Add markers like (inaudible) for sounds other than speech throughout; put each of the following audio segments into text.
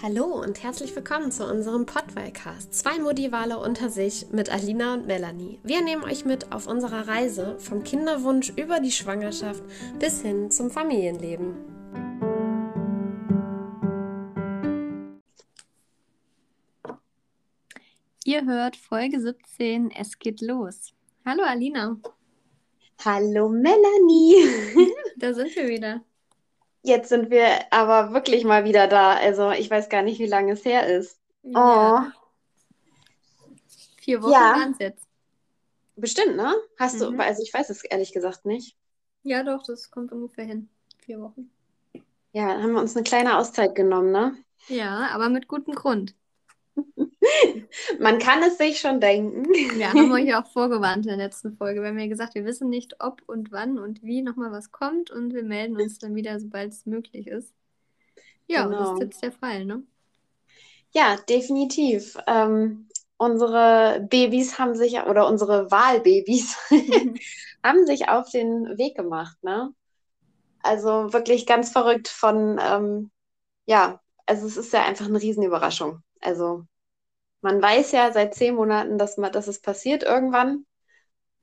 Hallo und herzlich willkommen zu unserem Podwellcast. Zwei Modivale unter sich mit Alina und Melanie. Wir nehmen euch mit auf unserer Reise vom Kinderwunsch über die Schwangerschaft bis hin zum Familienleben. Ihr hört Folge 17, es geht los. Hallo Alina. Hallo Melanie. (laughs) da sind wir wieder. Jetzt sind wir aber wirklich mal wieder da. Also ich weiß gar nicht, wie lange es her ist. Ja. Oh. Vier Wochen ja. waren es jetzt. Bestimmt, ne? Hast mhm. du, also ich weiß es ehrlich gesagt nicht. Ja, doch, das kommt ungefähr hin. Vier Wochen. Ja, dann haben wir uns eine kleine Auszeit genommen, ne? Ja, aber mit gutem Grund. (laughs) Man kann es sich schon denken. Wir haben euch (laughs) auch vorgewarnt in der letzten Folge. Wir haben ja gesagt, wir wissen nicht, ob und wann und wie nochmal was kommt und wir melden uns dann wieder, sobald es möglich ist. Ja, genau. das ist jetzt der Fall, ne? Ja, definitiv. Ähm, unsere Babys haben sich, oder unsere Wahlbabys, (laughs) haben sich auf den Weg gemacht, ne? Also wirklich ganz verrückt von, ähm, ja, also es ist ja einfach eine Riesenüberraschung. Also man weiß ja seit zehn Monaten, dass, man, dass es passiert irgendwann.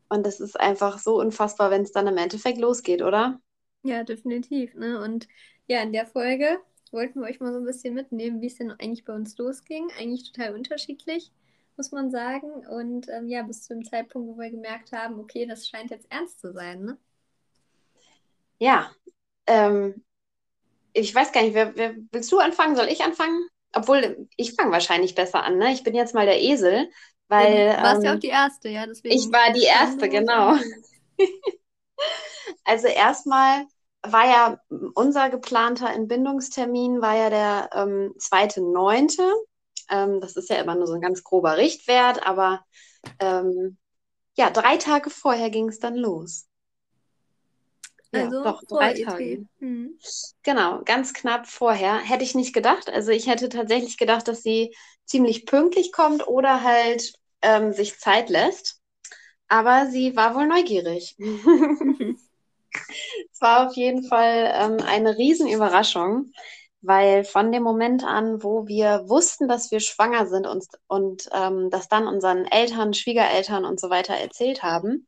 Und es ist einfach so unfassbar, wenn es dann im Endeffekt losgeht, oder? Ja, definitiv. Ne? Und ja, in der Folge wollten wir euch mal so ein bisschen mitnehmen, wie es denn eigentlich bei uns losging. Eigentlich total unterschiedlich, muss man sagen. Und ähm, ja, bis zu dem Zeitpunkt, wo wir gemerkt haben, okay, das scheint jetzt ernst zu sein, ne? Ja. Ähm, ich weiß gar nicht, wer, wer, willst du anfangen? Soll ich anfangen? Obwohl ich fange wahrscheinlich besser an, ne? Ich bin jetzt mal der Esel, weil. Ja, du warst ähm, ja auch die Erste, ja. Deswegen ich war die Erste, genau. (laughs) also erstmal war ja unser geplanter Entbindungstermin war ja der ähm, zweite ähm, neunte. Ähm, das ist ja immer nur so ein ganz grober Richtwert, aber ähm, ja, drei Tage vorher ging es dann los. Also ja, doch, drei Tage. Mhm. Genau, ganz knapp vorher. Hätte ich nicht gedacht. Also ich hätte tatsächlich gedacht, dass sie ziemlich pünktlich kommt oder halt ähm, sich Zeit lässt. Aber sie war wohl neugierig. (laughs) (laughs) es war auf jeden Fall ähm, eine Riesenüberraschung, weil von dem Moment an, wo wir wussten, dass wir schwanger sind und, und ähm, das dann unseren Eltern, Schwiegereltern und so weiter erzählt haben,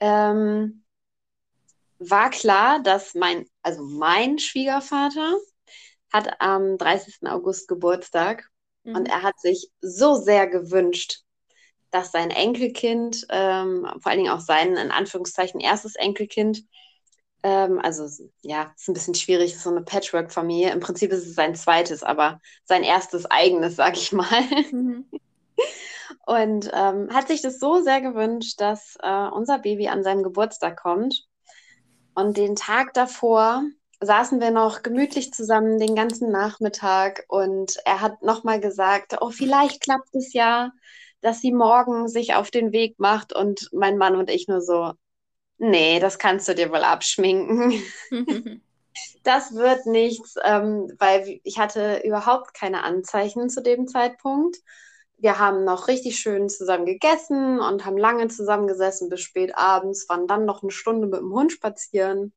ähm, war klar, dass mein, also mein Schwiegervater hat am 30. August Geburtstag mhm. und er hat sich so sehr gewünscht, dass sein Enkelkind, ähm, vor allen Dingen auch sein, in Anführungszeichen, erstes Enkelkind, ähm, also ja, ist ein bisschen schwierig, ist so eine Patchwork-Familie. Im Prinzip ist es sein zweites, aber sein erstes eigenes, sag ich mal. Mhm. Und ähm, hat sich das so sehr gewünscht, dass äh, unser Baby an seinem Geburtstag kommt. Und den Tag davor saßen wir noch gemütlich zusammen den ganzen Nachmittag und er hat nochmal gesagt, oh, vielleicht klappt es ja, dass sie morgen sich auf den Weg macht und mein Mann und ich nur so, nee, das kannst du dir wohl abschminken. (laughs) das wird nichts, ähm, weil ich hatte überhaupt keine Anzeichen zu dem Zeitpunkt wir haben noch richtig schön zusammen gegessen und haben lange zusammengesessen bis spät abends, waren dann noch eine Stunde mit dem Hund spazieren.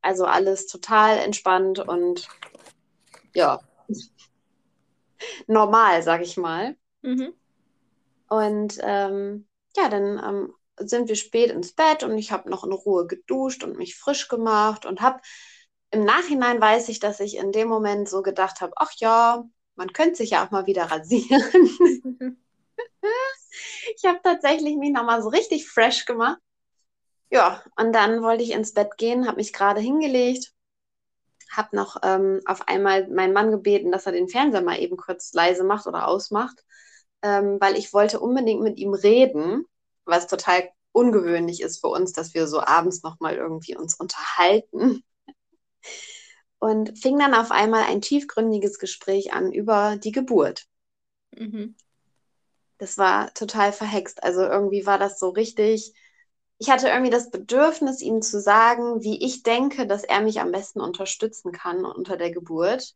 Also alles total entspannt und ja, (laughs) normal, sag ich mal. Mhm. Und ähm, ja, dann ähm, sind wir spät ins Bett und ich habe noch in Ruhe geduscht und mich frisch gemacht und habe im Nachhinein weiß ich, dass ich in dem Moment so gedacht habe, ach ja, man könnte sich ja auch mal wieder rasieren. (laughs) ich habe tatsächlich mich nochmal so richtig fresh gemacht. Ja, und dann wollte ich ins Bett gehen, habe mich gerade hingelegt, habe noch ähm, auf einmal meinen Mann gebeten, dass er den Fernseher mal eben kurz leise macht oder ausmacht, ähm, weil ich wollte unbedingt mit ihm reden, was total ungewöhnlich ist für uns, dass wir so abends nochmal irgendwie uns unterhalten und fing dann auf einmal ein tiefgründiges Gespräch an über die Geburt. Mhm. Das war total verhext. Also irgendwie war das so richtig. Ich hatte irgendwie das Bedürfnis, ihm zu sagen, wie ich denke, dass er mich am besten unterstützen kann unter der Geburt,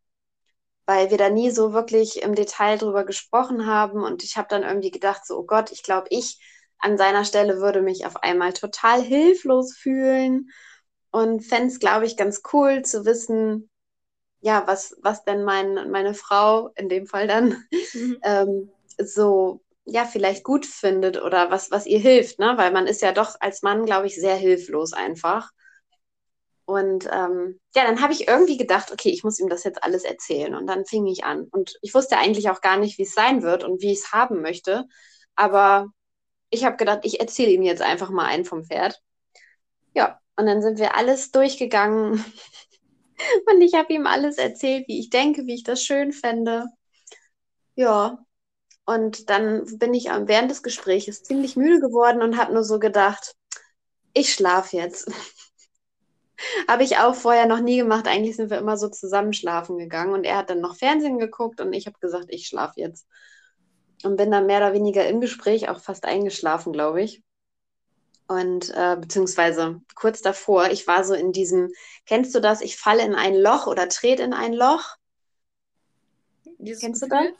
weil wir da nie so wirklich im Detail drüber gesprochen haben. Und ich habe dann irgendwie gedacht, so, oh Gott, ich glaube, ich an seiner Stelle würde mich auf einmal total hilflos fühlen und fände es, glaube ich, ganz cool zu wissen, ja, was, was denn mein, meine Frau in dem Fall dann mhm. (laughs) ähm, so, ja, vielleicht gut findet oder was, was ihr hilft, ne? Weil man ist ja doch als Mann, glaube ich, sehr hilflos einfach. Und ähm, ja, dann habe ich irgendwie gedacht, okay, ich muss ihm das jetzt alles erzählen. Und dann fing ich an. Und ich wusste eigentlich auch gar nicht, wie es sein wird und wie ich es haben möchte. Aber ich habe gedacht, ich erzähle ihm jetzt einfach mal einen vom Pferd. Ja, und dann sind wir alles durchgegangen. (laughs) und ich habe ihm alles erzählt, wie ich denke, wie ich das schön fände. Ja, und dann bin ich während des Gesprächs ziemlich müde geworden und habe nur so gedacht, ich schlafe jetzt. (laughs) habe ich auch vorher noch nie gemacht. Eigentlich sind wir immer so zusammen schlafen gegangen und er hat dann noch Fernsehen geguckt und ich habe gesagt, ich schlafe jetzt. Und bin dann mehr oder weniger im Gespräch auch fast eingeschlafen, glaube ich. Und äh, beziehungsweise kurz davor, ich war so in diesem, kennst du das? Ich falle in ein Loch oder trete in ein Loch. Dieses kennst Gefühl? du das?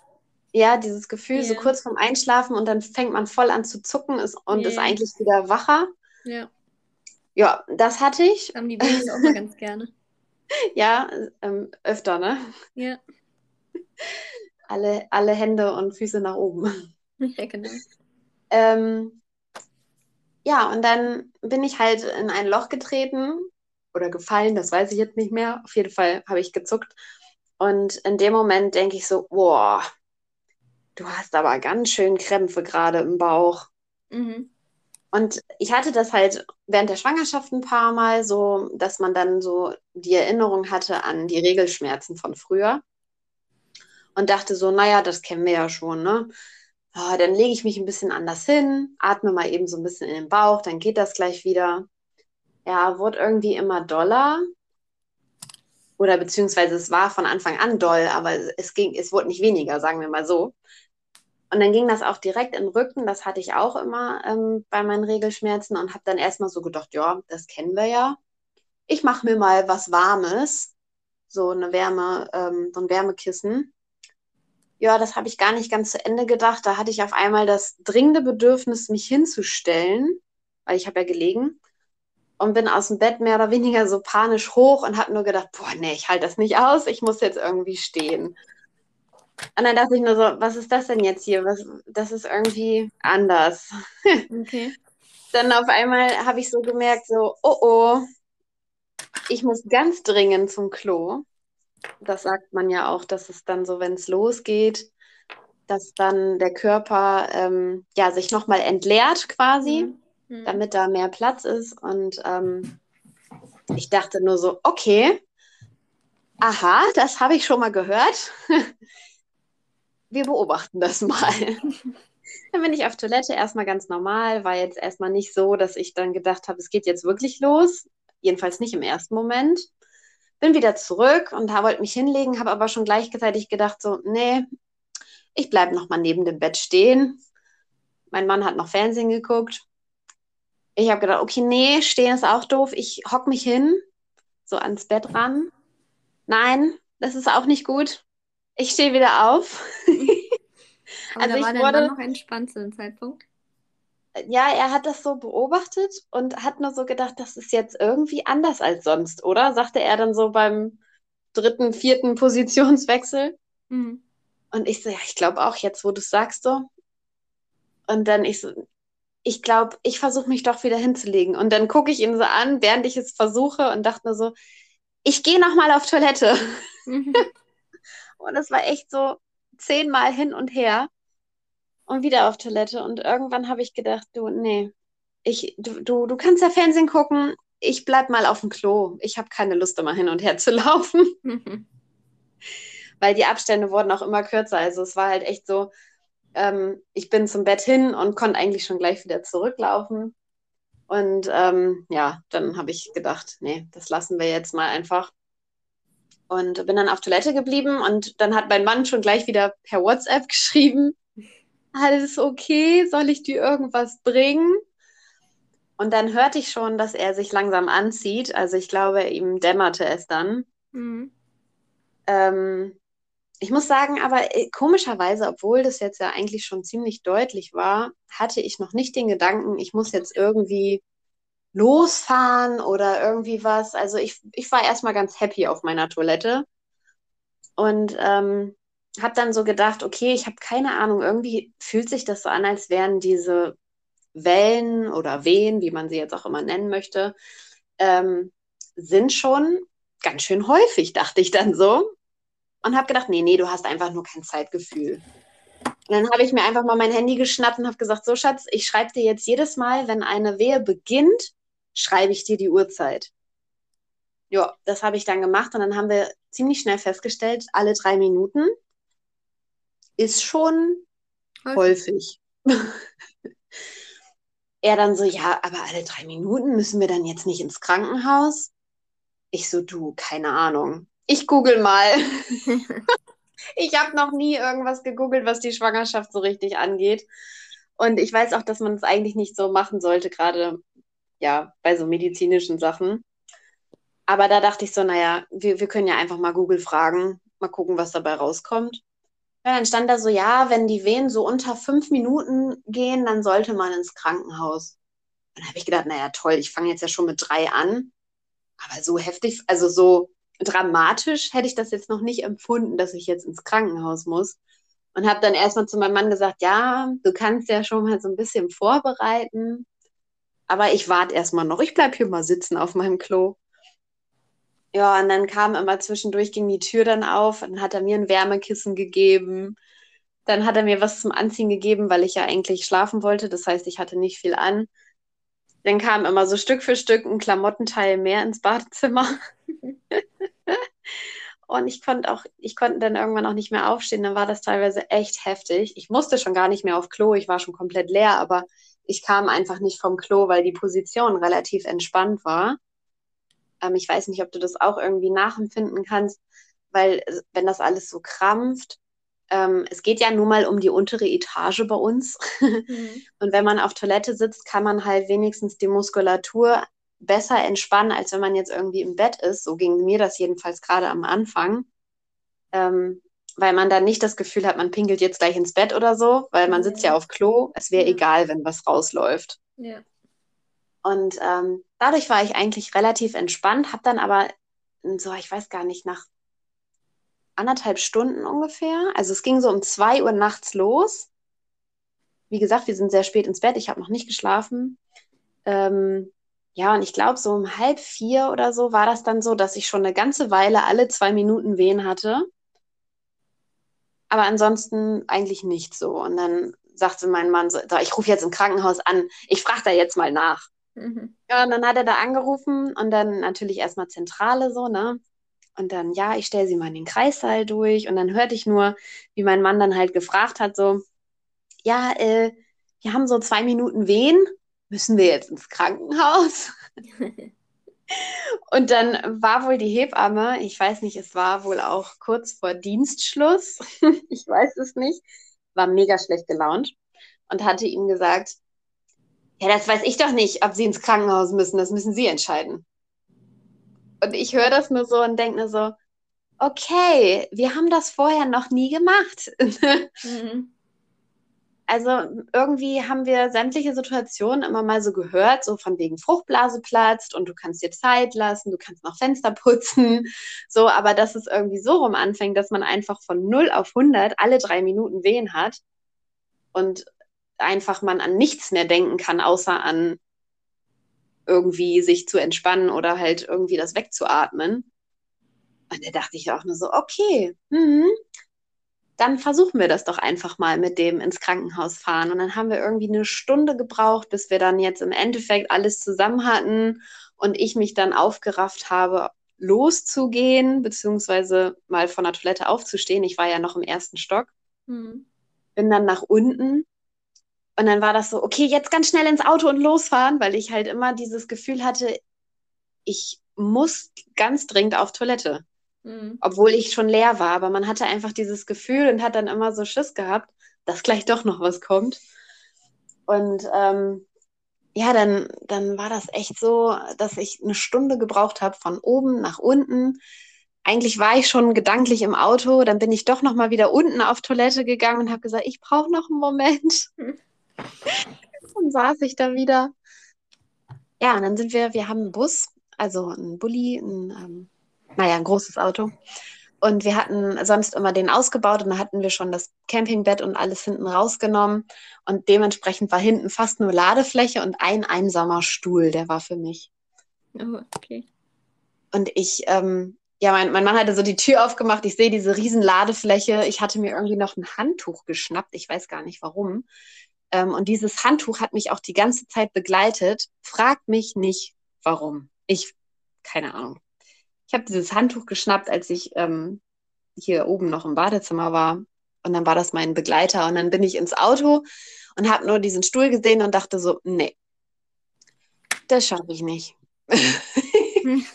Ja, dieses Gefühl, yeah. so kurz vorm Einschlafen und dann fängt man voll an zu zucken ist, und yeah. ist eigentlich wieder wacher. Ja. Ja, das hatte ich. Haben die Babys auch mal ganz gerne. (laughs) ja, ähm, öfter, ne? Ja. Alle, alle Hände und Füße nach oben. (laughs) Ja, genau. Ähm, ja, und dann bin ich halt in ein Loch getreten oder gefallen, das weiß ich jetzt nicht mehr. Auf jeden Fall habe ich gezuckt. Und in dem Moment denke ich so, boah, du hast aber ganz schön Krämpfe gerade im Bauch. Mhm. Und ich hatte das halt während der Schwangerschaft ein paar Mal so, dass man dann so die Erinnerung hatte an die Regelschmerzen von früher. Und dachte so, naja, das kennen wir ja schon, ne? Ja, dann lege ich mich ein bisschen anders hin, atme mal eben so ein bisschen in den Bauch, dann geht das gleich wieder. Ja, wurde irgendwie immer doller. Oder beziehungsweise es war von Anfang an doll, aber es ging, es wurde nicht weniger, sagen wir mal so. Und dann ging das auch direkt in den Rücken. Das hatte ich auch immer ähm, bei meinen Regelschmerzen und habe dann erstmal so gedacht, ja, das kennen wir ja. Ich mache mir mal was Warmes, so eine Wärme, ähm, so ein Wärmekissen. Ja, das habe ich gar nicht ganz zu Ende gedacht. Da hatte ich auf einmal das dringende Bedürfnis, mich hinzustellen, weil ich habe ja gelegen und bin aus dem Bett mehr oder weniger so panisch hoch und habe nur gedacht, boah, nee, ich halte das nicht aus, ich muss jetzt irgendwie stehen. Und dann dachte ich nur so, was ist das denn jetzt hier? Was, das ist irgendwie anders. (laughs) Okay. dann auf einmal habe ich so gemerkt, so, oh oh, ich muss ganz dringend zum Klo. Das sagt man ja auch, dass es dann so, wenn es losgeht, dass dann der Körper ähm, ja, sich nochmal entleert quasi, mhm. mhm. damit da mehr Platz ist. Und ähm, ich dachte nur so, okay, aha, das habe ich schon mal gehört (laughs) wir beobachten das mal. (laughs) dann bin ich auf Toilette erstmal ganz normal, war jetzt erstmal nicht so, dass ich dann gedacht habe, es geht jetzt wirklich los. Jedenfalls nicht im ersten Moment. Bin wieder zurück und wollte mich hinlegen, habe aber schon gleichzeitig gedacht, so, nee, ich bleibe nochmal neben dem Bett stehen. Mein Mann hat noch Fernsehen geguckt. Ich habe gedacht, okay, nee, stehen ist auch doof. Ich hock mich hin, so ans Bett ran. Nein, das ist auch nicht gut. Ich stehe wieder auf. (laughs) Aber also da war ich wurde, noch entspannt zu dem Zeitpunkt. Ja, er hat das so beobachtet und hat nur so gedacht, das ist jetzt irgendwie anders als sonst, oder? Sagte er dann so beim dritten, vierten Positionswechsel. Mhm. Und ich so, ja, ich glaube auch jetzt, wo du es sagst so. Und dann ich so, ich glaube, ich versuche mich doch wieder hinzulegen. Und dann gucke ich ihn so an, während ich es versuche und dachte nur so, ich gehe noch mal auf Toilette. Mhm. (laughs) Und es war echt so zehnmal hin und her und wieder auf Toilette. Und irgendwann habe ich gedacht, du, nee, ich, du, du, du kannst ja Fernsehen gucken, ich bleib mal auf dem Klo. Ich habe keine Lust, immer hin und her zu (laughs) laufen. (laughs) Weil die Abstände wurden auch immer kürzer. Also es war halt echt so, ähm, ich bin zum Bett hin und konnte eigentlich schon gleich wieder zurücklaufen. Und ähm, ja, dann habe ich gedacht, nee, das lassen wir jetzt mal einfach und bin dann auf Toilette geblieben und dann hat mein Mann schon gleich wieder per WhatsApp (laughs) geschrieben, alles okay, soll ich dir irgendwas bringen? Und dann hörte ich schon, dass er sich langsam anzieht. Also ich glaube, ihm dämmerte es dann. Mhm. Ähm, ich muss sagen, aber äh, komischerweise, obwohl das jetzt ja eigentlich schon ziemlich deutlich war, hatte ich noch nicht den Gedanken, ich muss jetzt irgendwie losfahren oder irgendwie was. Also ich, ich war erstmal ganz happy auf meiner Toilette und ähm, habe dann so gedacht, okay, ich habe keine Ahnung, irgendwie fühlt sich das so an, als wären diese Wellen oder Wehen, wie man sie jetzt auch immer nennen möchte, ähm, sind schon ganz schön häufig, dachte ich dann so. Und habe gedacht, nee, nee, du hast einfach nur kein Zeitgefühl. Und dann habe ich mir einfach mal mein Handy geschnappt und habe gesagt, so Schatz, ich schreibe dir jetzt jedes Mal, wenn eine Wehe beginnt, schreibe ich dir die Uhrzeit. Ja, das habe ich dann gemacht und dann haben wir ziemlich schnell festgestellt, alle drei Minuten ist schon häufig. häufig. (laughs) er dann so, ja, aber alle drei Minuten müssen wir dann jetzt nicht ins Krankenhaus? Ich so, du, keine Ahnung. Ich google mal. (laughs) ich habe noch nie irgendwas gegoogelt, was die Schwangerschaft so richtig angeht. Und ich weiß auch, dass man es eigentlich nicht so machen sollte, gerade ja, bei so medizinischen Sachen. Aber da dachte ich so, naja, wir, wir können ja einfach mal Google fragen, mal gucken, was dabei rauskommt. Ja, dann stand da so, ja, wenn die Wehen so unter fünf Minuten gehen, dann sollte man ins Krankenhaus. Und dann habe ich gedacht, naja, toll, ich fange jetzt ja schon mit drei an. Aber so heftig, also so dramatisch hätte ich das jetzt noch nicht empfunden, dass ich jetzt ins Krankenhaus muss. Und habe dann erstmal zu meinem Mann gesagt, ja, du kannst ja schon mal so ein bisschen vorbereiten. Aber ich warte erstmal noch. Ich bleibe hier mal sitzen auf meinem Klo. Ja, und dann kam immer zwischendurch, ging die Tür dann auf, dann hat er mir ein Wärmekissen gegeben. Dann hat er mir was zum Anziehen gegeben, weil ich ja eigentlich schlafen wollte. Das heißt, ich hatte nicht viel an. Dann kam immer so Stück für Stück ein Klamottenteil mehr ins Badezimmer. (laughs) und ich konnte auch, ich konnte dann irgendwann auch nicht mehr aufstehen. Dann war das teilweise echt heftig. Ich musste schon gar nicht mehr auf Klo. Ich war schon komplett leer, aber ich kam einfach nicht vom Klo, weil die Position relativ entspannt war. Ähm, ich weiß nicht, ob du das auch irgendwie nachempfinden kannst, weil äh, wenn das alles so krampft, ähm, es geht ja nun mal um die untere Etage bei uns. (laughs) Mhm. Und wenn man auf Toilette sitzt, kann man halt wenigstens die Muskulatur besser entspannen, als wenn man jetzt irgendwie im Bett ist. So ging mir das jedenfalls gerade am Anfang. Ähm, weil man dann nicht das Gefühl hat, man pinkelt jetzt gleich ins Bett oder so, weil man sitzt ja auf Klo. Es wäre ja. egal, wenn was rausläuft. Ja. Und ähm, dadurch war ich eigentlich relativ entspannt, habe dann aber so, ich weiß gar nicht, nach anderthalb Stunden ungefähr, also es ging so um zwei Uhr nachts los. Wie gesagt, wir sind sehr spät ins Bett, ich habe noch nicht geschlafen. Ähm, ja, und ich glaube, so um halb vier oder so war das dann so, dass ich schon eine ganze Weile alle zwei Minuten Wehen hatte. Aber ansonsten eigentlich nicht so. Und dann sagte mein Mann so, ich rufe jetzt im Krankenhaus an, ich frage da jetzt mal nach. Mhm. Und dann hat er da angerufen und dann natürlich erstmal Zentrale so, ne? Und dann, ja, ich stelle sie mal in den Kreissaal durch. Und dann hörte ich nur, wie mein Mann dann halt gefragt hat, so, ja, äh, wir haben so zwei Minuten Wehen, müssen wir jetzt ins Krankenhaus? (laughs) und dann war wohl die Hebamme, ich weiß nicht, es war wohl auch kurz vor Dienstschluss, (laughs) ich weiß es nicht, war mega schlecht gelaunt und hatte ihm gesagt, ja, das weiß ich doch nicht, ob sie ins Krankenhaus müssen. Das müssen sie entscheiden. Und ich höre das nur so und denke mir so, okay, wir haben das vorher noch nie gemacht. (laughs) mhm. Also irgendwie haben wir sämtliche Situationen immer mal so gehört, so von wegen Fruchtblase platzt und du kannst dir Zeit lassen, du kannst noch Fenster putzen, so, aber dass es irgendwie so rum anfängt, dass man einfach von 0 auf 100 alle drei Minuten Wehen hat und einfach man an nichts mehr denken kann, außer an irgendwie sich zu entspannen oder halt irgendwie das wegzuatmen. Und da dachte ich auch nur so, okay, mh, dann versuchen wir das doch einfach mal mit dem ins Krankenhaus fahren. Und dann haben wir irgendwie eine Stunde gebraucht, bis wir dann jetzt im Endeffekt alles zusammen hatten und ich mich dann aufgerafft habe, loszugehen, beziehungsweise mal von der Toilette aufzustehen. Ich war ja noch im ersten Stock. Mhm. Bin dann nach unten und dann war das so, okay, jetzt ganz schnell ins Auto und losfahren, weil ich halt immer dieses Gefühl hatte, ich muss ganz dringend auf Toilette. Mhm. Obwohl ich schon leer war. Aber man hatte einfach dieses Gefühl und hat dann immer so Schiss gehabt, dass gleich doch noch was kommt. Und ähm, ja, dann, dann war das echt so, dass ich eine Stunde gebraucht habe von oben nach unten. Eigentlich war ich schon gedanklich im Auto, dann bin ich doch noch mal wieder unten auf Toilette gegangen und habe gesagt, ich brauche noch einen Moment. (laughs) Dann saß ich da wieder. Ja, und dann sind wir, wir haben einen Bus, also einen Bulli, ein, ähm, naja, ein großes Auto. Und wir hatten sonst immer den ausgebaut und da hatten wir schon das Campingbett und alles hinten rausgenommen. Und dementsprechend war hinten fast nur Ladefläche und ein einsamer Stuhl, der war für mich. Oh, okay. Und ich, ähm, ja, mein, mein Mann hatte so die Tür aufgemacht. Ich sehe diese riesen Ladefläche. Ich hatte mir irgendwie noch ein Handtuch geschnappt. Ich weiß gar nicht warum. Ähm, und dieses Handtuch hat mich auch die ganze Zeit begleitet. Frag mich nicht, warum. Ich, keine Ahnung. Ich habe dieses Handtuch geschnappt, als ich ähm, hier oben noch im Badezimmer war. Und dann war das mein Begleiter. Und dann bin ich ins Auto und habe nur diesen Stuhl gesehen und dachte so, nee, das schaffe ich nicht. Hm. (laughs)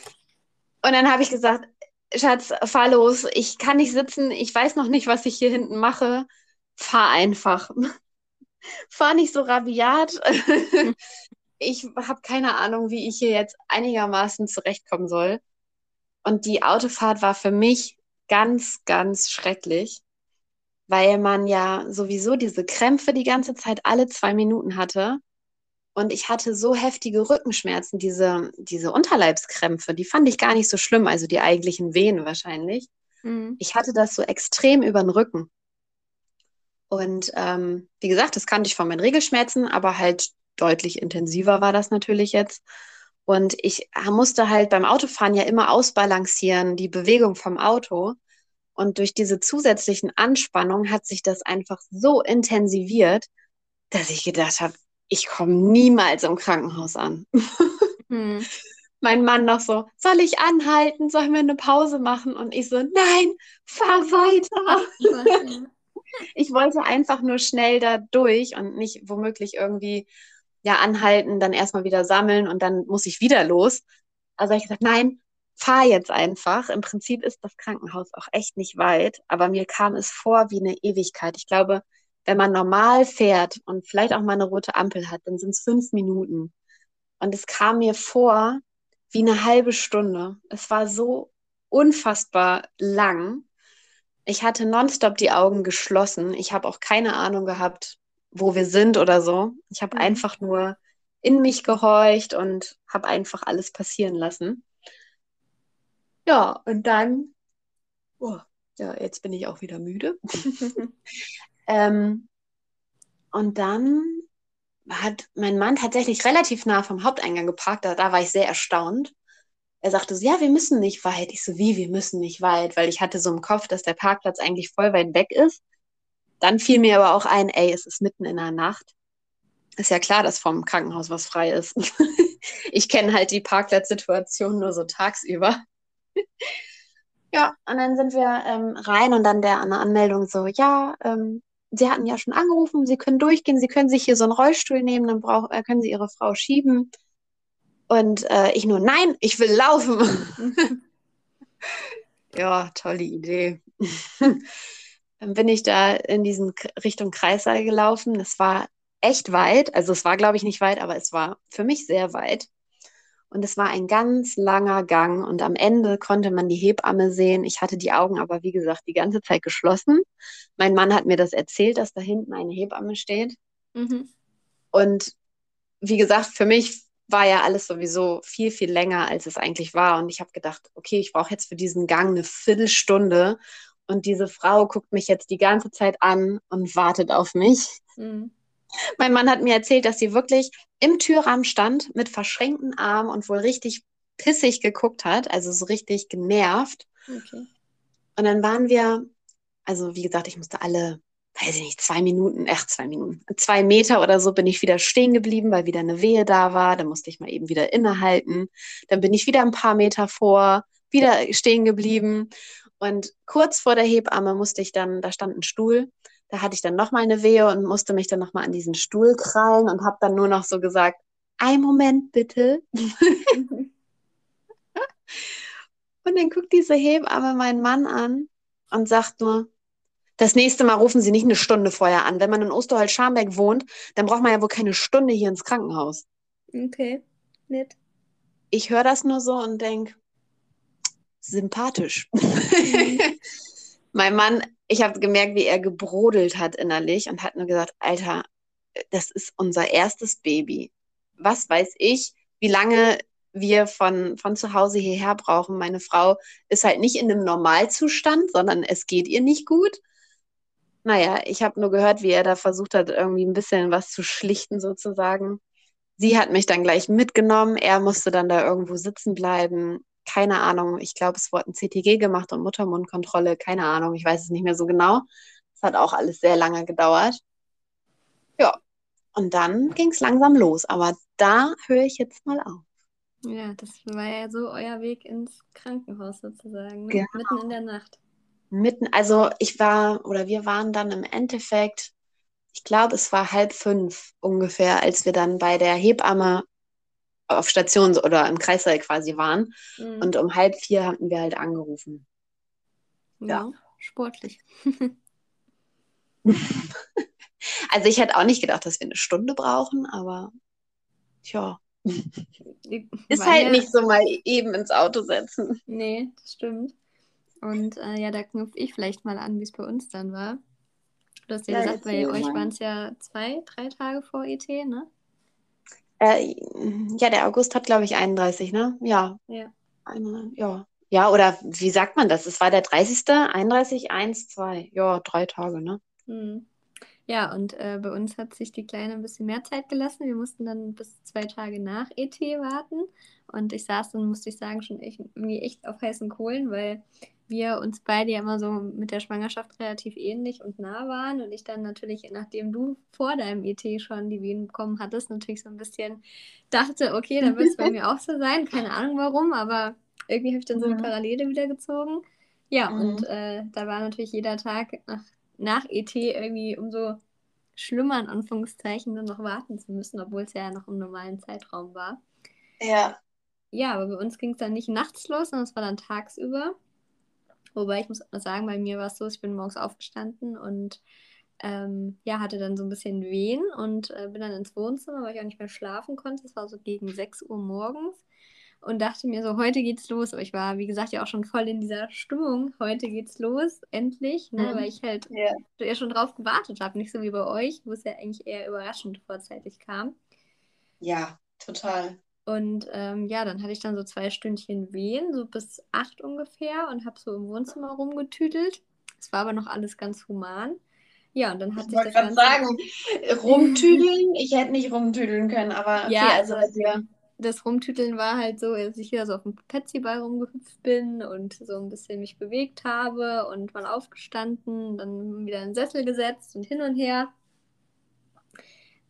Und dann habe ich gesagt, Schatz, fahr los. Ich kann nicht sitzen. Ich weiß noch nicht, was ich hier hinten mache. Fahr einfach. Fahr nicht so rabiat. (laughs) ich habe keine Ahnung, wie ich hier jetzt einigermaßen zurechtkommen soll. Und die Autofahrt war für mich ganz, ganz schrecklich, weil man ja sowieso diese Krämpfe die ganze Zeit alle zwei Minuten hatte. Und ich hatte so heftige Rückenschmerzen, diese, diese Unterleibskrämpfe, die fand ich gar nicht so schlimm, also die eigentlichen Wehen wahrscheinlich. Mhm. Ich hatte das so extrem über den Rücken. Und ähm, wie gesagt, das kannte ich von meinen Regelschmerzen, aber halt deutlich intensiver war das natürlich jetzt. Und ich musste halt beim Autofahren ja immer ausbalancieren, die Bewegung vom Auto. Und durch diese zusätzlichen Anspannungen hat sich das einfach so intensiviert, dass ich gedacht habe, ich komme niemals im Krankenhaus an. (laughs) Hm. Mein Mann noch so, soll ich anhalten? Sollen wir eine Pause machen? Und ich so, nein, fahr weiter. Ich wollte einfach nur schnell da durch und nicht womöglich irgendwie ja anhalten, dann erstmal wieder sammeln und dann muss ich wieder los. Also habe ich gesagt, nein, fahr jetzt einfach. Im Prinzip ist das Krankenhaus auch echt nicht weit, aber mir kam es vor wie eine Ewigkeit. Ich glaube, wenn man normal fährt und vielleicht auch mal eine rote Ampel hat, dann sind es fünf Minuten. Und es kam mir vor wie eine halbe Stunde. Es war so unfassbar lang. Ich hatte nonstop die Augen geschlossen. Ich habe auch keine Ahnung gehabt, wo wir sind oder so. Ich habe mhm. einfach nur in mich gehorcht und habe einfach alles passieren lassen. Ja, und dann, oh, ja, jetzt bin ich auch wieder müde. (laughs) ähm, und dann hat mein Mann tatsächlich relativ nah vom Haupteingang geparkt. Da, da war ich sehr erstaunt. Er sagte so, ja, wir müssen nicht weit. Ich so, wie, wir müssen nicht weit? Weil ich hatte so im Kopf, dass der Parkplatz eigentlich voll weit weg ist. Dann fiel mir aber auch ein, ey, es ist mitten in der Nacht. Ist ja klar, dass vom Krankenhaus was frei ist. (laughs) ich kenne halt die Parkplatzsituation nur so tagsüber. (laughs) ja, und dann sind wir ähm, rein und dann der an der Anmeldung so, ja, ähm, Sie hatten ja schon angerufen, Sie können durchgehen, Sie können sich hier so einen Rollstuhl nehmen, dann brauch, äh, können Sie Ihre Frau schieben. Und äh, ich nur, nein, ich will laufen. (laughs) ja, tolle Idee. (laughs) Dann bin ich da in diesen Richtung Kreissaal gelaufen. Es war echt weit. Also es war, glaube ich, nicht weit, aber es war für mich sehr weit. Und es war ein ganz langer Gang und am Ende konnte man die Hebamme sehen. Ich hatte die Augen aber, wie gesagt, die ganze Zeit geschlossen. Mein Mann hat mir das erzählt, dass da hinten eine Hebamme steht. Mhm. Und wie gesagt, für mich war ja alles sowieso viel, viel länger, als es eigentlich war. Und ich habe gedacht, okay, ich brauche jetzt für diesen Gang eine Viertelstunde. Und diese Frau guckt mich jetzt die ganze Zeit an und wartet auf mich. Mhm. Mein Mann hat mir erzählt, dass sie wirklich im Türrahmen stand mit verschränkten Armen und wohl richtig pissig geguckt hat, also so richtig genervt. Okay. Und dann waren wir, also wie gesagt, ich musste alle, weiß ich nicht, zwei Minuten, ach, zwei Minuten, zwei Meter oder so bin ich wieder stehen geblieben, weil wieder eine Wehe da war. Dann musste ich mal eben wieder innehalten. Dann bin ich wieder ein paar Meter vor, wieder stehen geblieben. Und kurz vor der Hebamme musste ich dann, da stand ein Stuhl, da hatte ich dann nochmal eine Wehe und musste mich dann nochmal an diesen Stuhl krallen und habe dann nur noch so gesagt, ein Moment bitte. (laughs) und dann guckt diese Hebamme meinen Mann an und sagt nur, das nächste Mal rufen Sie nicht eine Stunde vorher an. Wenn man in Osterholz-Scharmbeck wohnt, dann braucht man ja wohl keine Stunde hier ins Krankenhaus. Okay, nett. Ich höre das nur so und denke, sympathisch. Mhm. (laughs) mein Mann, ich habe gemerkt, wie er gebrodelt hat innerlich und hat nur gesagt, Alter, das ist unser erstes Baby. Was weiß ich, wie lange wir von, von zu Hause hierher brauchen. Meine Frau ist halt nicht in einem Normalzustand, sondern es geht ihr nicht gut. Naja, ich habe nur gehört, wie er da versucht hat, irgendwie ein bisschen was zu schlichten sozusagen. Sie hat mich dann gleich mitgenommen. Er musste dann da irgendwo sitzen bleiben. Keine Ahnung. Ich glaube, es wurde ein CTG gemacht und Muttermundkontrolle. Keine Ahnung. Ich weiß es nicht mehr so genau. Es hat auch alles sehr lange gedauert. Ja. Und dann ging es langsam los. Aber da höre ich jetzt mal auf. Ja, das war ja so euer Weg ins Krankenhaus sozusagen. Ne? Genau. Mitten in der Nacht. Mitten, also ich war oder wir waren dann im Endeffekt, ich glaube, es war halb fünf ungefähr, als wir dann bei der Hebamme auf Station oder im Kreißsaal quasi waren. Mhm. Und um halb vier hatten wir halt angerufen. ja. sportlich. (laughs) Also ich hätte auch nicht gedacht, dass wir eine Stunde brauchen, aber tja, ist halt ja- nicht so mal eben ins Auto setzen. Nee, das stimmt. Und äh, ja, da knüpfe ich vielleicht mal an, wie es bei uns dann war. Du hast ja, Ja, gesagt, bei euch waren es ja zwei, drei Tage vor ET, ne? Äh, ja, der August hat, glaube ich, 31, ne? Ja. Ja. Eine, ja. Ja, oder wie sagt man das? Es war der 30., 31, 1, 2. Ja, drei Tage, ne? Hm. Ja, und äh, bei uns hat sich die Kleine ein bisschen mehr Zeit gelassen. Wir mussten dann bis zwei Tage nach ET warten. Und ich saß dann, musste ich sagen, schon echt, irgendwie echt auf heißen Kohlen, weil wir uns beide ja immer so mit der Schwangerschaft relativ ähnlich und nah waren. Und ich dann natürlich, nachdem du vor deinem ET schon die Wehen bekommen hattest, natürlich so ein bisschen dachte, okay, dann wird es bei (laughs) mir auch so sein. Keine Ahnung warum, aber irgendwie habe ich dann so eine Mhm. Parallele wieder gezogen. Ja, Mhm. und äh, da war natürlich jeder Tag nach, nach ET irgendwie umso schlimmer, in Anführungszeichen, dann noch warten zu müssen, obwohl es ja noch im normalen Zeitraum war. Ja. Ja, aber bei uns ging es dann nicht nachts los, sondern es war dann tagsüber. Wobei ich muss sagen, bei mir war es so, ich bin morgens aufgestanden und ähm, ja, hatte dann so ein bisschen Wehen und äh, bin dann ins Wohnzimmer, weil ich auch nicht mehr schlafen konnte. Es war so gegen 6 Uhr morgens und dachte mir so, heute geht's los. Aber ich war, wie gesagt, ja auch schon voll in dieser Stimmung. Heute geht's los, endlich, ne? Mhm. weil ich halt Ja. ja schon drauf gewartet habe. Nicht so wie bei euch, wo es ja eigentlich eher überraschend vorzeitig kam. Ja, total. Und ähm, ja, dann hatte ich dann so zwei Stündchen Wehen, so bis acht ungefähr, und habe so im Wohnzimmer rumgetüdelt. Es war aber noch alles ganz human. Ja, und dann hat Ich sich das Ganze. sagen, (laughs) rumtüdeln, ich hätte nicht rumtüdeln können, aber okay, Ja, also bei dir. Das Rumtüteln war halt so, dass ich wieder so auf dem Petsyball rumgehüpft bin und so ein bisschen mich bewegt habe und mal aufgestanden, dann wieder in den Sessel gesetzt und hin und her.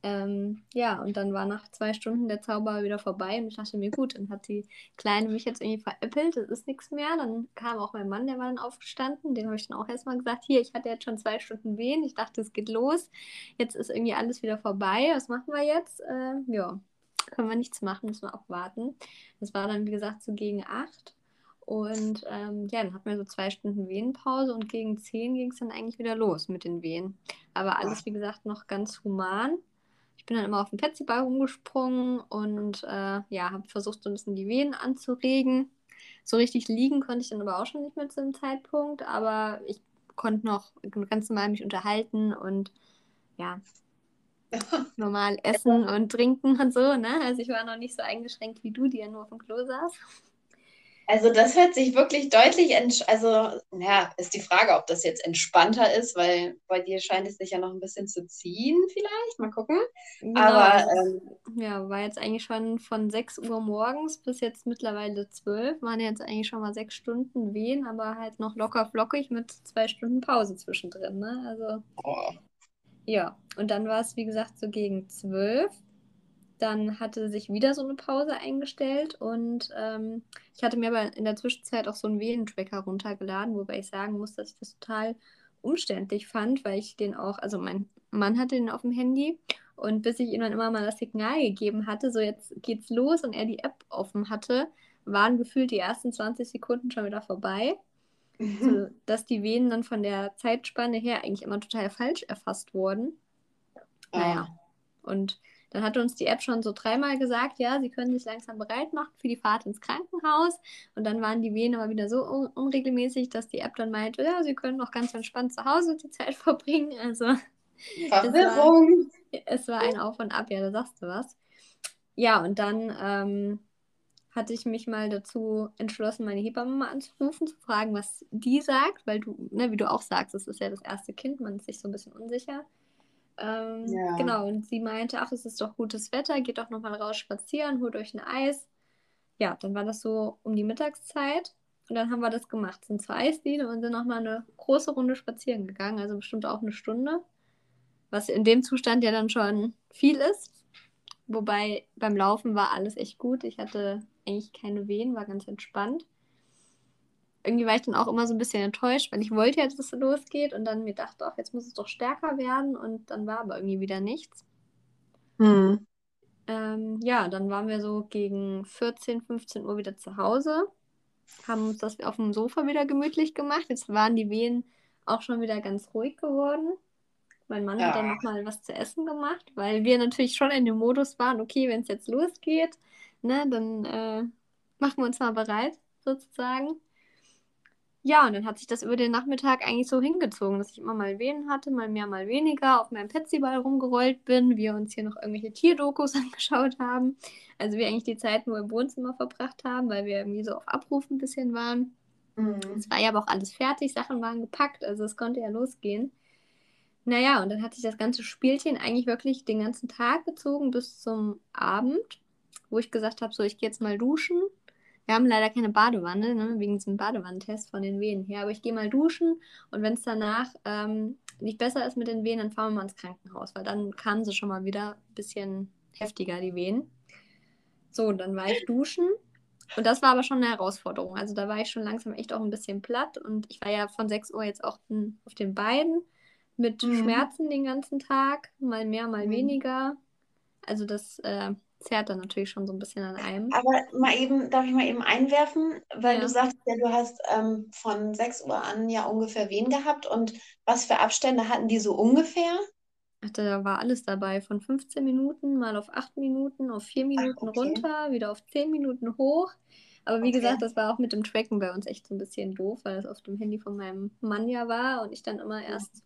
Ähm, ja, und dann war nach zwei Stunden der Zauber wieder vorbei und ich dachte mir, gut, dann hat die Kleine mich jetzt irgendwie veräppelt, das ist nichts mehr. Dann kam auch mein Mann, der war dann aufgestanden, dem habe ich dann auch erstmal gesagt, hier, ich hatte jetzt schon zwei Stunden Wehen, ich dachte, es geht los, jetzt ist irgendwie alles wieder vorbei, was machen wir jetzt? Äh, ja, können wir nichts machen, müssen wir auch warten. Das war dann, wie gesagt, so gegen acht. Und ähm, ja, dann hatten wir so zwei Stunden Wehenpause und gegen zehn ging es dann eigentlich wieder los mit den Wehen. Aber alles, wie gesagt, noch ganz human. Ich bin dann immer auf den Petsyball rumgesprungen und äh, ja, habe versucht, so ein bisschen die Wehen anzuregen. So richtig liegen konnte ich dann aber auch schon nicht mehr zu dem Zeitpunkt, aber ich konnte noch ganz normal mich unterhalten und ja, (laughs) normal essen und trinken und so, ne? Also ich war noch nicht so eingeschränkt wie du, die ja nur auf dem Klo saß. Also das hört sich wirklich deutlich, entsch- also ja, ist die Frage, ob das jetzt entspannter ist, weil bei dir scheint es sich ja noch ein bisschen zu ziehen vielleicht, mal gucken. Genau, Aber ähm, ja, war jetzt eigentlich schon von 6 Uhr morgens bis jetzt mittlerweile 12. Waren jetzt eigentlich schon mal sechs Stunden Wehen, aber halt noch locker flockig mit zwei Stunden Pause zwischendrin, ne? Also oh, ja, und dann war es, wie gesagt, so gegen 12. Dann hatte sich wieder so eine Pause eingestellt und ähm, ich hatte mir aber in der Zwischenzeit auch so einen Wehentracker runtergeladen, wobei ich sagen muss, dass ich das total umständlich fand, weil ich den auch, also mein Mann hatte den auf dem Handy und bis ich ihm dann immer mal das Signal gegeben hatte, so jetzt geht's los und er die App offen hatte, waren gefühlt die ersten 20 Sekunden schon wieder vorbei, so, (laughs) dass die Venen dann von der Zeitspanne her eigentlich immer total falsch erfasst wurden. Naja, und dann hatte uns die App schon so dreimal gesagt, ja, sie können sich langsam bereit machen für die Fahrt ins Krankenhaus. Und dann waren die Wehen aber wieder so un unregelmäßig, dass die App dann meinte, ja, sie können noch ganz entspannt zu Hause die Zeit (laughs) verbringen. Also Verwirrung. es war ein Auf und Ab, ja, da sagst du was. Ja, und dann ähm, hatte ich mich mal dazu entschlossen, meine Hebamme mal anzurufen, zu fragen, was die sagt, weil du, ne, wie du auch sagst, es ist ja das erste Kind, man ist sich so ein bisschen unsicher. Ähm, Ja. Genau, und sie meinte, ach, es ist doch gutes Wetter, geht doch nochmal raus spazieren, holt euch ein Eis. Ja, dann war das so um die Mittagszeit und dann haben wir das gemacht, sind zur Eisdiele und sind nochmal eine große Runde spazieren gegangen, also bestimmt auch eine Stunde, was in dem Zustand ja dann schon viel ist. Wobei beim Laufen war alles echt gut. Ich hatte eigentlich keine Wehen, war ganz entspannt. Irgendwie war ich dann auch immer so ein bisschen enttäuscht, weil ich wollte ja, dass es losgeht und dann mir dachte, ach, jetzt muss es doch stärker werden und dann war aber irgendwie wieder nichts. Hm. Ähm, ja, dann waren wir so gegen 14, 15 Uhr wieder zu Hause, haben uns das auf dem Sofa wieder gemütlich gemacht. Jetzt waren die Wehen auch schon wieder ganz ruhig geworden. Mein Mann hat dann Ja. nochmal was zu essen gemacht, weil wir natürlich schon in dem Modus waren, okay, wenn es jetzt losgeht, ne, dann äh, machen wir uns mal bereit, sozusagen. Ja, und dann hat sich das über den Nachmittag eigentlich so hingezogen, dass ich immer mal Wehen hatte, mal mehr, mal weniger, auf meinem Petsyball rumgerollt bin, wir uns hier noch irgendwelche Tierdokus (laughs) angeschaut haben. Also wir eigentlich die Zeit nur im Wohnzimmer verbracht haben, weil wir irgendwie so auf Abruf ein bisschen waren. Hm. Es war ja aber auch alles fertig, Sachen waren gepackt, also es konnte ja losgehen. Naja, und dann hatte ich das ganze Spielchen eigentlich wirklich den ganzen Tag gezogen bis zum Abend, wo ich gesagt habe, so, ich gehe jetzt mal duschen. Wir haben leider keine Badewanne, ne, wegen diesem Badewannentest von den Wehen her, aber ich gehe mal duschen und wenn es danach ähm, nicht besser ist mit den Wehen, dann fahren wir mal ins Krankenhaus, weil dann kamen sie schon mal wieder ein bisschen heftiger, die Wehen. So, und dann war ich duschen und das war aber schon eine Herausforderung. Also da war ich schon langsam echt auch ein bisschen platt und ich war ja von 6 Uhr jetzt auch in, auf den Beinen mit Mhm. Schmerzen den ganzen Tag, mal mehr, mal Mhm. weniger. Also das äh, zerrt dann natürlich schon so ein bisschen an einem. Aber mal eben, darf ich mal eben einwerfen, weil Ja. du sagst ja, du hast ähm, von 6 Uhr an ja ungefähr Wehen gehabt und was für Abstände hatten die so ungefähr? Ach, da war alles dabei, von 15 Minuten mal auf 8 Minuten, auf 4 Minuten okay. runter, wieder auf 10 Minuten hoch. Aber wie Okay. gesagt, das war auch mit dem Tracken bei uns echt so ein bisschen doof, weil das auf dem Handy von meinem Mann ja war und ich dann immer erst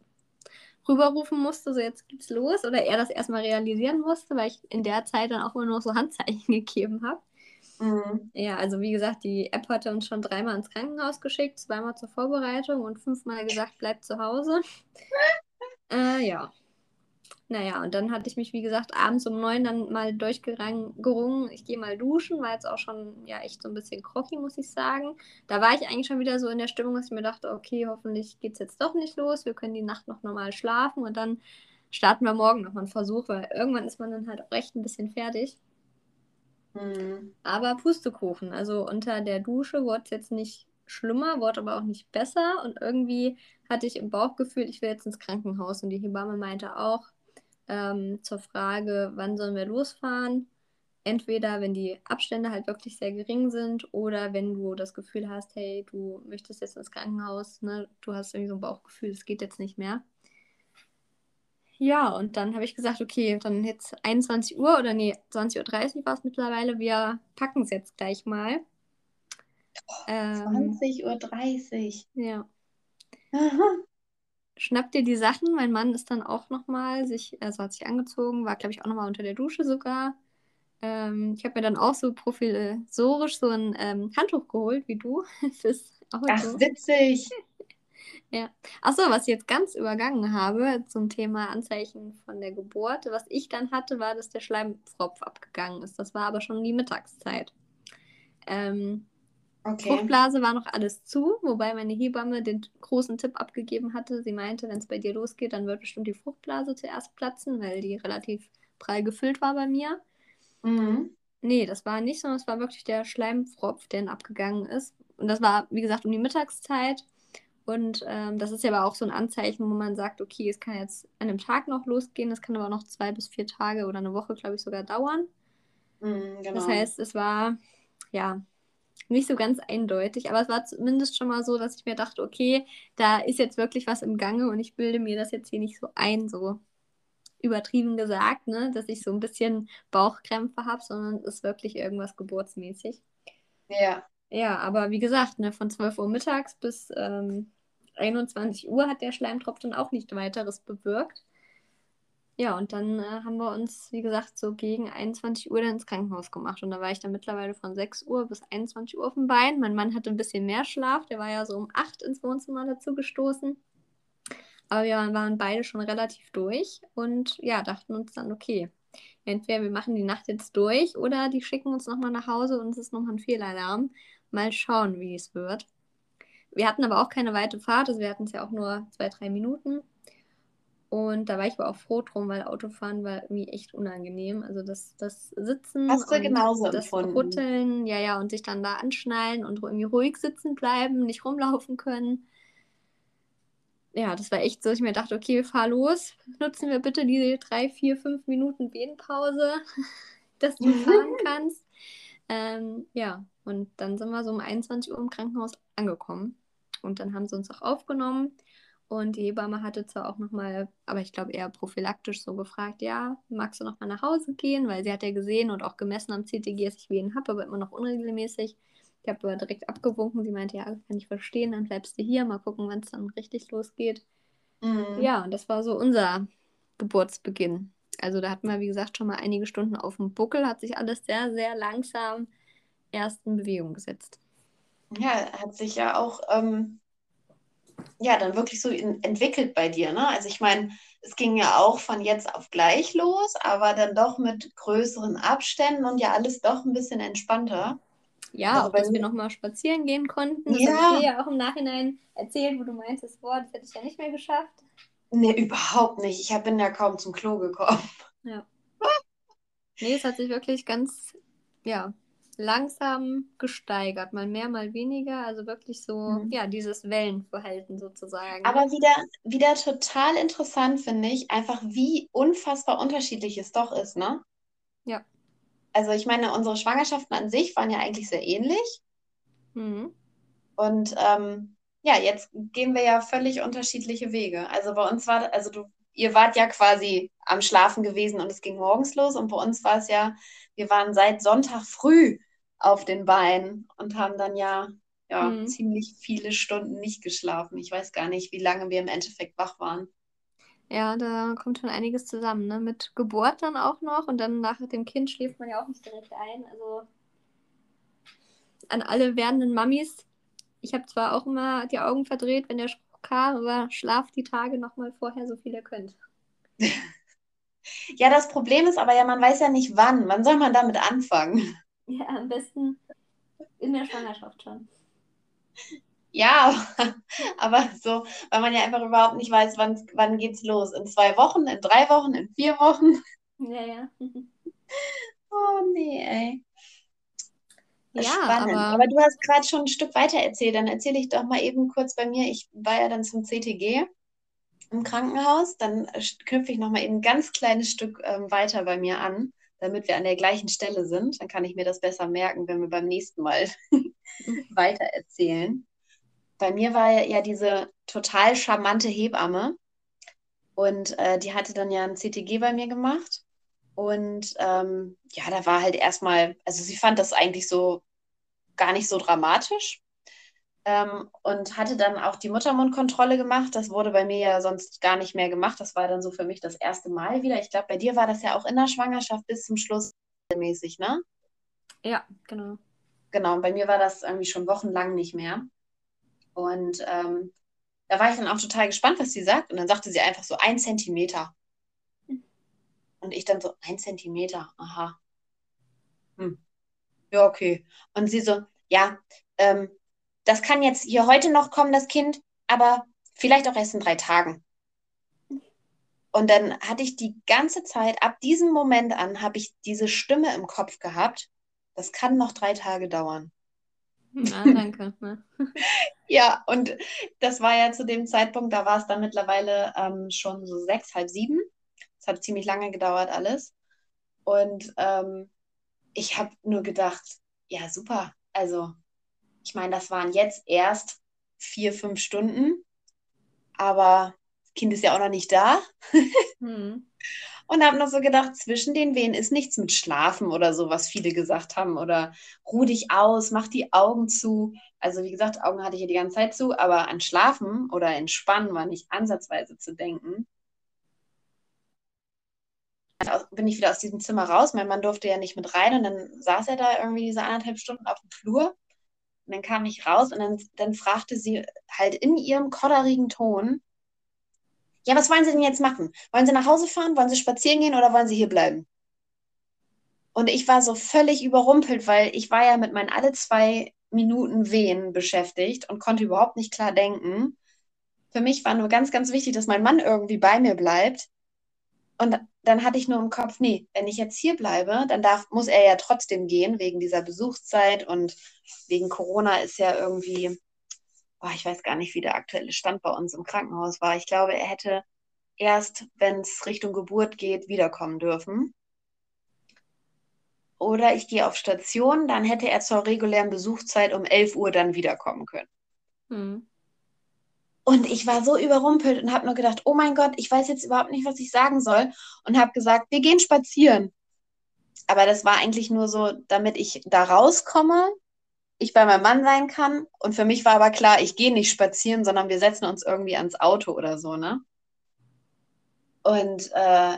rüberrufen musste, so jetzt geht's los, oder er das erstmal realisieren musste, weil ich in der Zeit dann auch immer nur so Handzeichen (laughs) gegeben habe. Mhm. Ja, also wie gesagt, die App hatte uns schon dreimal ins Krankenhaus geschickt, zweimal zur Vorbereitung und fünfmal gesagt, bleibt zu Hause. (laughs) äh, ja. Naja, und dann hatte ich mich, wie gesagt, abends um neun dann mal durchgerungen. Ich gehe mal duschen, war jetzt auch schon ja echt so ein bisschen groggy, muss ich sagen. Da war ich eigentlich schon wieder so in der Stimmung, dass ich mir dachte, okay, hoffentlich geht es jetzt doch nicht los. Wir können die Nacht noch normal schlafen und dann starten wir morgen noch mal einen Versuch, weil irgendwann ist man dann halt auch echt ein bisschen fertig. Mhm. Aber Pustekuchen, also unter der Dusche wurde es jetzt nicht schlimmer, wurde aber auch nicht besser. Und irgendwie hatte ich im Bauchgefühl, ich will jetzt ins Krankenhaus. Und die Hebamme meinte auch ähm, zur Frage, wann sollen wir losfahren? Entweder wenn die Abstände halt wirklich sehr gering sind oder wenn du das Gefühl hast, hey, du möchtest jetzt ins Krankenhaus, ne? Du hast irgendwie so ein Bauchgefühl, es geht jetzt nicht mehr. Ja, und dann habe ich gesagt, okay, dann jetzt 21 Uhr oder nee, 20.30 Uhr war es mittlerweile. Wir packen es jetzt gleich mal. Ähm, 20.30 ja. Uhr. (laughs) Schnapp dir die Sachen. Mein Mann ist dann auch nochmal sich, also hat sich angezogen, war, glaube ich, auch nochmal unter der Dusche sogar. Ähm, ich habe mir dann auch so provisorisch so ein ähm, Handtuch geholt, wie du. (laughs) Ach, witzig. (laughs) Achso, was ich jetzt ganz übergangen habe zum Thema Anzeichen von der Geburt. Was ich dann hatte, war, dass der Schleimfropf abgegangen ist. Das war aber schon die Mittagszeit. Ähm, Okay. Fruchtblase war noch alles zu, wobei meine Hebamme den großen Tipp abgegeben hatte. Sie meinte, wenn es bei dir losgeht, dann wird bestimmt die Fruchtblase zuerst platzen, weil die relativ prall gefüllt war bei mir. Mhm. Nee, das war nicht, sondern es war wirklich der Schleimfropf, der abgegangen ist. Und das war, wie gesagt, um die Mittagszeit. Und ähm, das ist ja aber auch so ein Anzeichen, wo man sagt, okay, es kann jetzt an einem Tag noch losgehen, es kann aber noch zwei bis vier Tage oder eine Woche, glaube ich, sogar dauern. Mhm, genau. Das heißt, es war ja nicht so ganz eindeutig, aber es war zumindest schon mal so, dass ich mir dachte, okay, da ist jetzt wirklich was im Gange und ich bilde mir das jetzt hier nicht so ein, so übertrieben gesagt, ne, dass ich so ein bisschen Bauchkrämpfe habe, sondern es ist wirklich irgendwas geburtsmäßig. ja. Ja, aber wie gesagt, ne, von 12 Uhr mittags bis ähm, 21 Uhr hat der Schleimtropf dann auch nicht weiteres bewirkt. Ja, und dann äh, haben wir uns, wie gesagt, so gegen 21 Uhr dann ins Krankenhaus gemacht. Und da war ich dann mittlerweile von 6 Uhr bis 21 Uhr auf dem Bein. Mein Mann hatte ein bisschen mehr Schlaf, der war ja so um 8 ins Wohnzimmer dazu gestoßen. Aber wir waren beide schon relativ durch und ja, dachten uns dann, okay, entweder wir machen die Nacht jetzt durch oder die schicken uns nochmal nach Hause und es ist nochmal ein Fehlalarm. Mal schauen, wie es wird. Wir hatten aber auch keine weite Fahrt, also wir hatten es ja auch nur zwei, drei Minuten. Und da war ich aber auch froh drum, weil Autofahren war irgendwie echt unangenehm. Also das, das Sitzen Hast du und genauso das empfunden? Rütteln, ja, ja, und sich dann da anschnallen und irgendwie ruhig sitzen bleiben, nicht rumlaufen können. Ja, das war echt so, ich mir dachte, okay, fahr los. Nutzen wir bitte diese drei, vier, fünf Minuten Wehenpause, (laughs) dass du fahren (laughs) kannst. Ähm, ja, und dann sind wir so um 21 Uhr im Krankenhaus angekommen. Und dann haben sie uns auch aufgenommen. Und die Hebamme hatte zwar auch nochmal, aber ich glaube eher prophylaktisch so gefragt, ja, magst du nochmal nach Hause gehen? Weil sie hat ja gesehen und auch gemessen am CTG, dass ich Wehen habe, aber immer noch unregelmäßig. Ich habe aber direkt abgewunken. Sie meinte, ja, kann ich verstehen, dann bleibst du hier, mal gucken, wann es dann richtig losgeht. Mhm. Ja, und das war so unser Geburtsbeginn. Also da hatten wir, wie gesagt, schon mal einige Stunden auf dem Buckel, hat sich alles sehr, sehr langsam erst in Bewegung gesetzt. Ja, hat sich ja auch ähm, ja dann wirklich so in, entwickelt bei dir, ne? Also ich meine, es ging ja auch von jetzt auf gleich los, aber dann doch mit größeren Abständen und ja alles doch ein bisschen entspannter. Ja, Also auch dass wir nochmal spazieren gehen konnten. Das Ja. habe ich dir ja auch im Nachhinein erzählt, wo du meintest, boah, das hätte ich ja nicht mehr geschafft. Nee, überhaupt nicht. Ich bin ja kaum zum Klo gekommen. Nee, es hat sich wirklich ganz, ja, langsam gesteigert. Mal mehr, mal weniger. Also wirklich so, Mhm. ja, dieses Wellenverhalten sozusagen. Aber wieder, wieder total interessant finde ich, einfach wie unfassbar unterschiedlich es doch ist, ne? Ja. Also ich meine, unsere Schwangerschaften an sich waren ja eigentlich sehr ähnlich. Mhm. Und ähm, ja, jetzt gehen wir ja völlig unterschiedliche Wege. Also bei uns war, also du, ihr wart ja quasi am Schlafen gewesen und es ging morgens los. Und bei uns war es ja, wir waren seit Sonntag früh auf den Beinen und haben dann ja, ja Mhm. ziemlich viele Stunden nicht geschlafen. Ich weiß gar nicht, wie lange wir im Endeffekt wach waren. Ja, da kommt schon einiges zusammen, ne? Mit Geburt dann auch noch und dann nach dem Kind schläft man ja auch nicht direkt ein. Also an alle werdenden Mamis, ich habe zwar auch immer die Augen verdreht, wenn der Spruch kam, aber schlaft die Tage nochmal vorher, so viel ihr könnt. (laughs) Ja, das Problem ist aber ja, man weiß ja nicht wann. Wann soll man damit anfangen? Ja, am besten in der Schwangerschaft schon. Ja, (laughs) aber so, weil man ja einfach überhaupt nicht weiß, wann, wann geht's los. In zwei Wochen, in drei Wochen, in vier Wochen. Ja, ja. (laughs) Oh nee, ey. Ja, Spannend. aber Aber du hast gerade schon ein Stück weiter erzählt. Dann erzähle ich doch mal eben kurz bei mir. Ich war ja dann zum CTG im Krankenhaus. Dann knüpfe ich noch mal eben ein ganz kleines Stück ähm, weiter bei mir an, damit wir an der gleichen Stelle sind. Dann kann ich mir das besser merken, wenn wir beim nächsten Mal (laughs) weiter erzählen. Bei mir war ja, diese total charmante Hebamme und äh, die hatte dann ja ein CTG bei mir gemacht. Und ähm, ja, da war halt erstmal, also sie fand das eigentlich so gar nicht so dramatisch ähm, und hatte dann auch die Muttermundkontrolle gemacht. Das wurde bei mir ja sonst gar nicht mehr gemacht. Das war dann so für mich das erste Mal wieder. Ich glaube, bei dir war das ja auch in der Schwangerschaft bis zum Schluss mäßig, ne? ja, genau. Genau, und bei mir war das irgendwie schon wochenlang nicht mehr. Und ähm, da war ich dann auch total gespannt, was sie sagt. Und dann sagte sie einfach so ein Zentimeter. Und ich dann so, ein Zentimeter, aha. Hm. Ja, okay. Und sie so, ja, ähm, das kann jetzt hier heute noch kommen, das Kind, aber vielleicht auch erst in drei Tagen. Und dann hatte ich die ganze Zeit, ab diesem Moment an, habe ich diese Stimme im Kopf gehabt. Das kann noch drei Tage dauern. Na, danke. Ne? (laughs) Ja, und das war ja zu dem Zeitpunkt, da war es dann mittlerweile ähm, schon so sechs, halb sieben. Es hat ziemlich lange gedauert alles. Und ähm, ich habe nur gedacht, ja, super. Also, ich meine, das waren jetzt erst vier, fünf Stunden, aber das Kind ist ja auch noch nicht da. (laughs) Hm. Und habe noch so gedacht, zwischen den Wehen ist nichts mit Schlafen oder so, was viele gesagt haben. Oder ruh dich aus, mach die Augen zu. Also wie gesagt, Augen hatte ich ja die ganze Zeit zu, aber an Schlafen oder Entspannen war nicht ansatzweise zu denken. bin ich wieder aus diesem Zimmer raus. Mein Mann durfte ja nicht mit rein und dann saß er da irgendwie diese anderthalb Stunden auf dem Flur. Und dann kam ich raus und dann, dann fragte sie halt in ihrem kodderigen Ton, ja, was wollen Sie denn jetzt machen? Wollen Sie nach Hause fahren? Wollen Sie spazieren gehen oder wollen Sie hier bleiben? Und ich war so völlig überrumpelt, weil ich war ja mit meinen alle zwei Minuten Wehen beschäftigt und konnte überhaupt nicht klar denken. Für mich war nur ganz, ganz wichtig, dass mein Mann irgendwie bei mir bleibt. Und dann hatte ich nur im Kopf, nee, wenn ich jetzt hier bleibe, dann darf, muss er ja trotzdem gehen, wegen dieser Besuchszeit und wegen Corona ist ja irgendwie, oh, ich weiß gar nicht, wie der aktuelle Stand bei uns im Krankenhaus war. Ich glaube, er hätte erst, wenn es Richtung Geburt geht, wiederkommen dürfen. Oder ich gehe auf Station, dann hätte er zur regulären Besuchszeit um 11 Uhr dann wiederkommen können. Hm. Und ich war so überrumpelt und habe nur gedacht, oh mein Gott, ich weiß jetzt überhaupt nicht, was ich sagen soll. Und habe gesagt, wir gehen spazieren. Aber das war eigentlich nur so, damit ich da rauskomme, ich bei meinem Mann sein kann. Und für mich war aber klar, ich gehe nicht spazieren, sondern wir setzen uns irgendwie ans Auto oder so, ne? Und äh,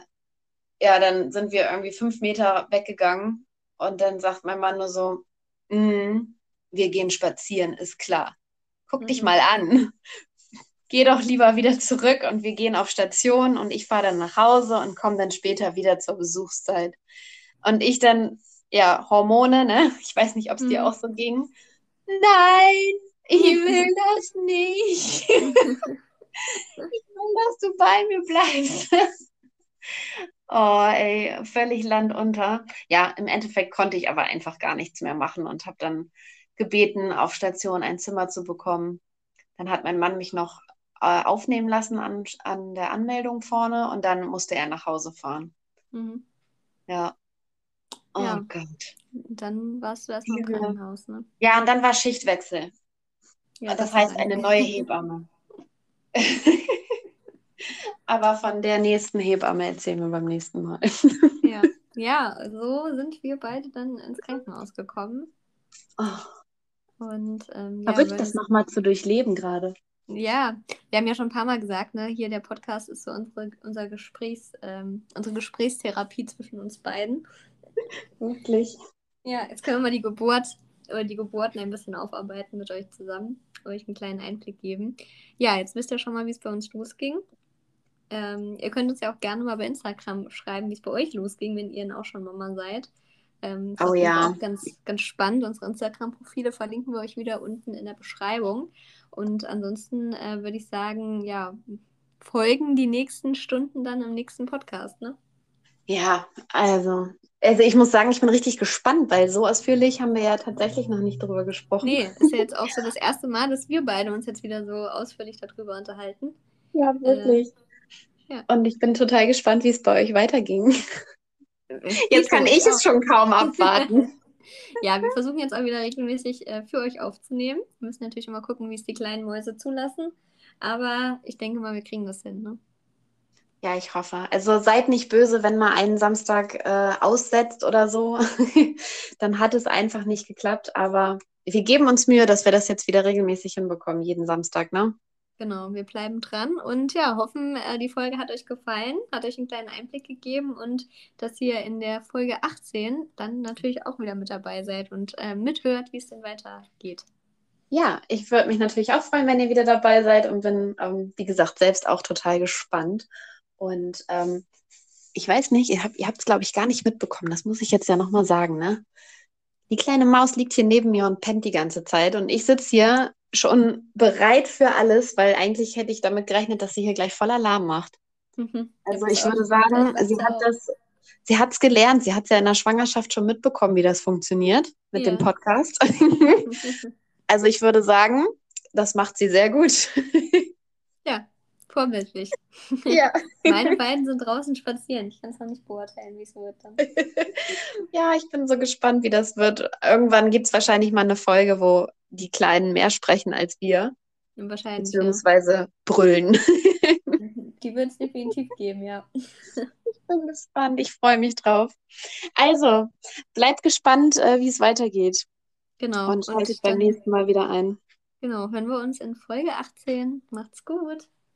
ja, dann sind wir irgendwie fünf Meter weggegangen und dann sagt mein Mann nur so, mm, wir gehen spazieren, ist klar. Guck mhm. dich mal an geh doch lieber wieder zurück und wir gehen auf Station und ich fahre dann nach Hause und komme dann später wieder zur Besuchszeit. Und ich dann, ja, Hormone, ne? Ich weiß nicht, ob es mhm. dir auch so ging. Nein, ich (laughs) will das nicht. (laughs) ich will, dass du bei mir bleibst. (laughs) Oh, ey, völlig Land unter. Ja, im Endeffekt konnte ich aber einfach gar nichts mehr machen und habe dann gebeten, auf Station ein Zimmer zu bekommen. Dann hat mein Mann mich noch äh, aufnehmen lassen an, an der Anmeldung vorne und dann musste er nach Hause fahren. Mhm. Ja. Oh ja. Gott. Dann warst du erstmal im Krankenhaus, ne? Ja, und dann war Schichtwechsel. Ja, das, das heißt eine neue (laughs) Hebamme. Aber von der nächsten Hebamme erzählen wir beim nächsten Mal. ja. ja, so sind wir beide dann ins Krankenhaus gekommen. Oh. Und ähm, ja, Verrückt, das nochmal zu durchleben gerade. Ja, wir haben ja schon ein paar Mal gesagt, ne, hier der Podcast ist so unsere, unser Gesprächs, ähm, unsere Gesprächstherapie zwischen uns beiden. Wirklich. Ja, jetzt können wir mal die Geburt oder die Geburten ein bisschen aufarbeiten mit euch zusammen, euch einen kleinen Einblick geben. Ja, jetzt wisst ihr schon mal, wie es bei uns losging. Ähm, ihr könnt uns ja auch gerne mal bei Instagram schreiben, wie es bei euch losging, wenn ihr auch schon Mama seid. Ähm, oh ja. Auch ganz, ganz spannend. Unsere Instagram-Profile verlinken wir euch wieder unten in der Beschreibung. Und ansonsten äh, würde ich sagen, ja, folgen die nächsten Stunden dann im nächsten Podcast, ne? Ja, also, also ich muss sagen, ich bin richtig gespannt, weil so ausführlich haben wir ja tatsächlich noch nicht darüber gesprochen. Nee, ist ja jetzt auch so das erste Mal, dass wir beide uns jetzt wieder so ausführlich darüber unterhalten. Ja, wirklich. Äh, ja. Und ich bin total gespannt, wie es bei euch weiterging. Jetzt kann ich es schon kaum abwarten. (laughs) ja, wir versuchen jetzt auch wieder regelmäßig äh, für euch aufzunehmen. Wir müssen natürlich immer gucken, wie es die kleinen Mäuse zulassen. Aber ich denke mal, wir kriegen das hin. Ne? Ja, ich hoffe. Also seid nicht böse, wenn mal einen Samstag äh, aussetzt oder so. (laughs) Dann hat es einfach nicht geklappt. Aber wir geben uns Mühe, dass wir das jetzt wieder regelmäßig hinbekommen, jeden Samstag, ne? Genau, wir bleiben dran und ja, hoffen, äh, die Folge hat euch gefallen, hat euch einen kleinen Einblick gegeben und dass ihr in der Folge 18 dann natürlich auch wieder mit dabei seid und äh, mithört, wie es denn weitergeht. Ja, ich würde mich natürlich auch freuen, wenn ihr wieder dabei seid und bin, ähm, wie gesagt, selbst auch total gespannt. Und ähm, ich weiß nicht, ihr habt es, glaube ich, gar nicht mitbekommen. Das muss ich jetzt ja nochmal sagen, ne? Die kleine Maus liegt hier neben mir und pennt die ganze Zeit. Und ich sitze hier schon bereit für alles, weil eigentlich hätte ich damit gerechnet, dass sie hier gleich voll Alarm macht. Mhm. Also ich würde sagen, sie hat das, sie hat es gelernt, sie hat es ja in der Schwangerschaft schon mitbekommen, wie das funktioniert mit ja. dem Podcast. (laughs) also ich würde sagen, das macht sie sehr gut. ja, vorbildlich. Ja. (laughs) Meine beiden sind draußen spazieren. Ich kann es noch nicht beurteilen, wie es wird dann. (laughs) ja, ich bin so gespannt, wie das wird. Irgendwann gibt es wahrscheinlich mal eine Folge, wo die Kleinen mehr sprechen als wir. Wahrscheinlich. Beziehungsweise ja. brüllen. (laughs) Die wird es definitiv geben, ja. Ich bin gespannt, ich freue mich drauf. Also, bleibt gespannt, äh, wie es weitergeht. Genau. Und schaltet beim nächsten Mal wieder ein. Genau, hören wir uns in Folge 18. Macht's gut.